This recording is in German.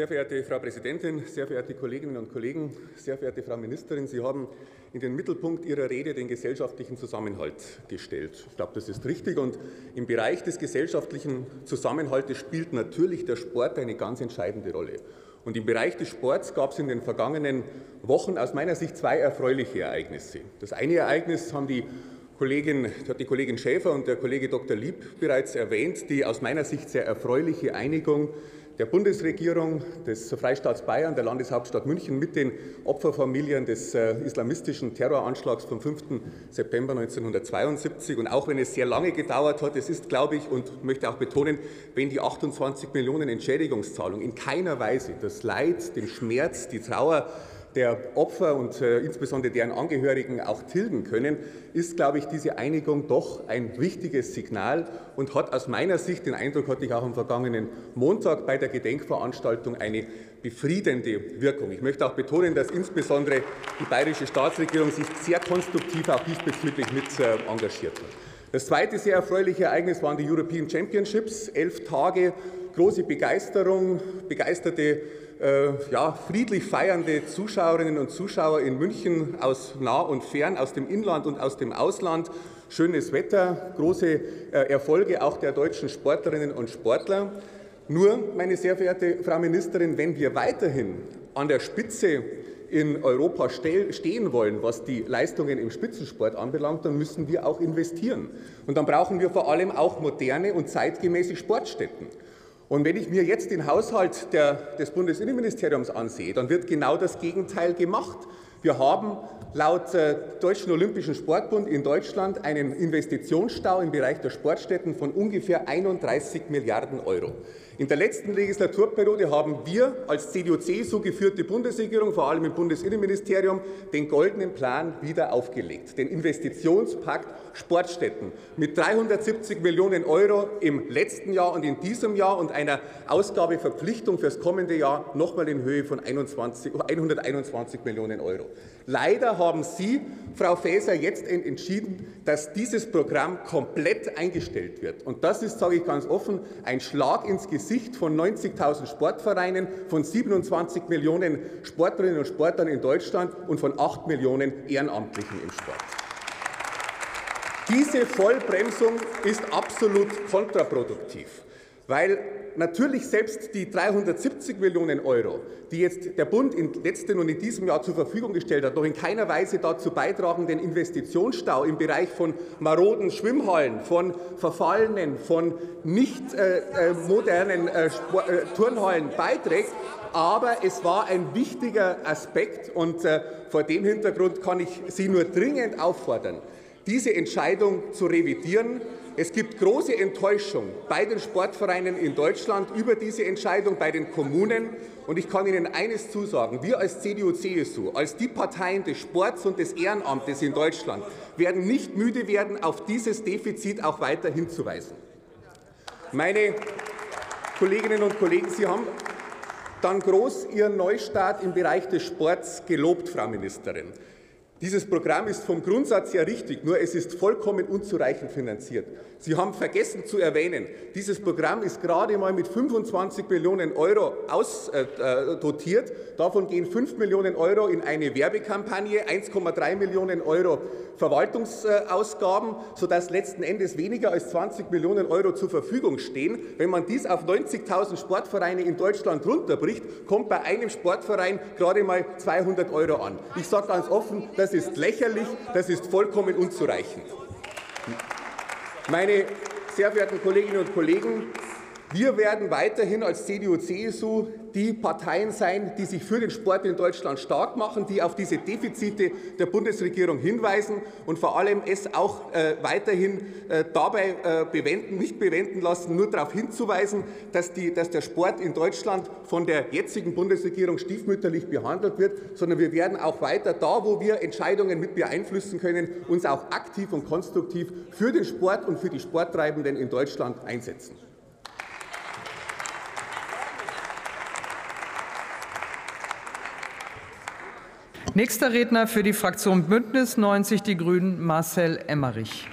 Sehr verehrte Frau Präsidentin, sehr verehrte Kolleginnen und Kollegen, sehr verehrte Frau Ministerin, Sie haben in den Mittelpunkt Ihrer Rede den gesellschaftlichen Zusammenhalt gestellt. Ich glaube, das ist richtig. Und im Bereich des gesellschaftlichen Zusammenhalts spielt natürlich der Sport eine ganz entscheidende Rolle. Und im Bereich des Sports gab es in den vergangenen Wochen aus meiner Sicht zwei erfreuliche Ereignisse. Das eine Ereignis haben die Kollegin, hat die Kollegin Schäfer und der Kollege Dr. Lieb bereits erwähnt, die aus meiner Sicht sehr erfreuliche Einigung der Bundesregierung, des Freistaats Bayern, der Landeshauptstadt München mit den Opferfamilien des äh, islamistischen Terroranschlags vom 5. September 1972. Und auch wenn es sehr lange gedauert hat, es ist, glaube ich, und möchte auch betonen, wenn die 28 Millionen Entschädigungszahlung in keiner Weise das Leid, den Schmerz, die Trauer der Opfer und äh, insbesondere deren Angehörigen auch tilgen können, ist, glaube ich, diese Einigung doch ein wichtiges Signal und hat aus meiner Sicht, den Eindruck hatte ich auch am vergangenen Montag bei der Gedenkveranstaltung, eine befriedende Wirkung. Ich möchte auch betonen, dass insbesondere die bayerische Staatsregierung sich sehr konstruktiv auch diesbezüglich mit äh, engagiert hat. Das zweite sehr erfreuliche Ereignis waren die European Championships. Elf Tage, große Begeisterung, begeisterte ja, friedlich feiernde Zuschauerinnen und Zuschauer in München aus nah und fern, aus dem Inland und aus dem Ausland. Schönes Wetter, große äh, Erfolge auch der deutschen Sportlerinnen und Sportler. Nur, meine sehr verehrte Frau Ministerin, wenn wir weiterhin an der Spitze in Europa stehen wollen, was die Leistungen im Spitzensport anbelangt, dann müssen wir auch investieren. Und dann brauchen wir vor allem auch moderne und zeitgemäße Sportstätten. Und wenn ich mir jetzt den Haushalt der, des Bundesinnenministeriums ansehe, dann wird genau das Gegenteil gemacht. Wir haben laut äh, Deutschen Olympischen Sportbund in Deutschland einen Investitionsstau im Bereich der Sportstätten von ungefähr 31 Milliarden Euro. In der letzten Legislaturperiode haben wir als CDU-CSU geführte Bundesregierung, vor allem im Bundesinnenministerium, den goldenen Plan wieder aufgelegt, den Investitionspakt Sportstätten mit 370 Millionen Euro im letzten Jahr und in diesem Jahr und einer Ausgabeverpflichtung fürs kommende Jahr nochmal in Höhe von 21, 121 Millionen Euro. Leider haben Sie, Frau Faeser, jetzt entschieden, dass dieses Programm komplett eingestellt wird. Und das ist, sage ich ganz offen, ein Schlag ins Gesicht von 90.000 Sportvereinen, von 27 Millionen Sportlerinnen und Sportlern in Deutschland und von 8 Millionen Ehrenamtlichen im Sport. Diese Vollbremsung ist absolut kontraproduktiv, weil natürlich selbst die 370 Millionen Euro, die jetzt der Bund im letzten und in diesem Jahr zur Verfügung gestellt hat, noch in keiner Weise dazu beitragen, den Investitionsstau im Bereich von maroden Schwimmhallen, von verfallenen, von nicht äh, äh modernen äh, äh, Turnhallen beiträgt. Aber es war ein wichtiger Aspekt und äh, vor dem Hintergrund kann ich Sie nur dringend auffordern, diese Entscheidung zu revidieren. Es gibt große Enttäuschung bei den Sportvereinen in Deutschland über diese Entscheidung, bei den Kommunen. Und ich kann Ihnen eines zusagen. Wir als CDU-CSU, als die Parteien des Sports und des Ehrenamtes in Deutschland, werden nicht müde werden, auf dieses Defizit auch weiter hinzuweisen. Meine Kolleginnen und Kollegen, Sie haben dann groß Ihren Neustart im Bereich des Sports gelobt, Frau Ministerin. Dieses Programm ist vom Grundsatz her richtig, nur es ist vollkommen unzureichend finanziert. Sie haben vergessen zu erwähnen, dieses Programm ist gerade mal mit 25 Millionen Euro ausdotiert. Äh, Davon gehen 5 Millionen Euro in eine Werbekampagne, 1,3 Millionen Euro Verwaltungsausgaben, sodass letzten Endes weniger als 20 Millionen Euro zur Verfügung stehen. Wenn man dies auf 90.000 Sportvereine in Deutschland runterbricht, kommt bei einem Sportverein gerade mal 200 Euro an. Ich sage ganz offen, dass das ist lächerlich, das ist vollkommen unzureichend. Meine sehr verehrten Kolleginnen und Kollegen, wir werden weiterhin als CDU-CSU die Parteien sein, die sich für den Sport in Deutschland stark machen, die auf diese Defizite der Bundesregierung hinweisen und vor allem es auch äh, weiterhin äh, dabei äh, bewenden, nicht bewenden lassen, nur darauf hinzuweisen, dass, die, dass der Sport in Deutschland von der jetzigen Bundesregierung stiefmütterlich behandelt wird, sondern wir werden auch weiter da, wo wir Entscheidungen mit beeinflussen können, uns auch aktiv und konstruktiv für den Sport und für die Sporttreibenden in Deutschland einsetzen. Nächster Redner für die Fraktion Bündnis 90 Die Grünen, Marcel Emmerich.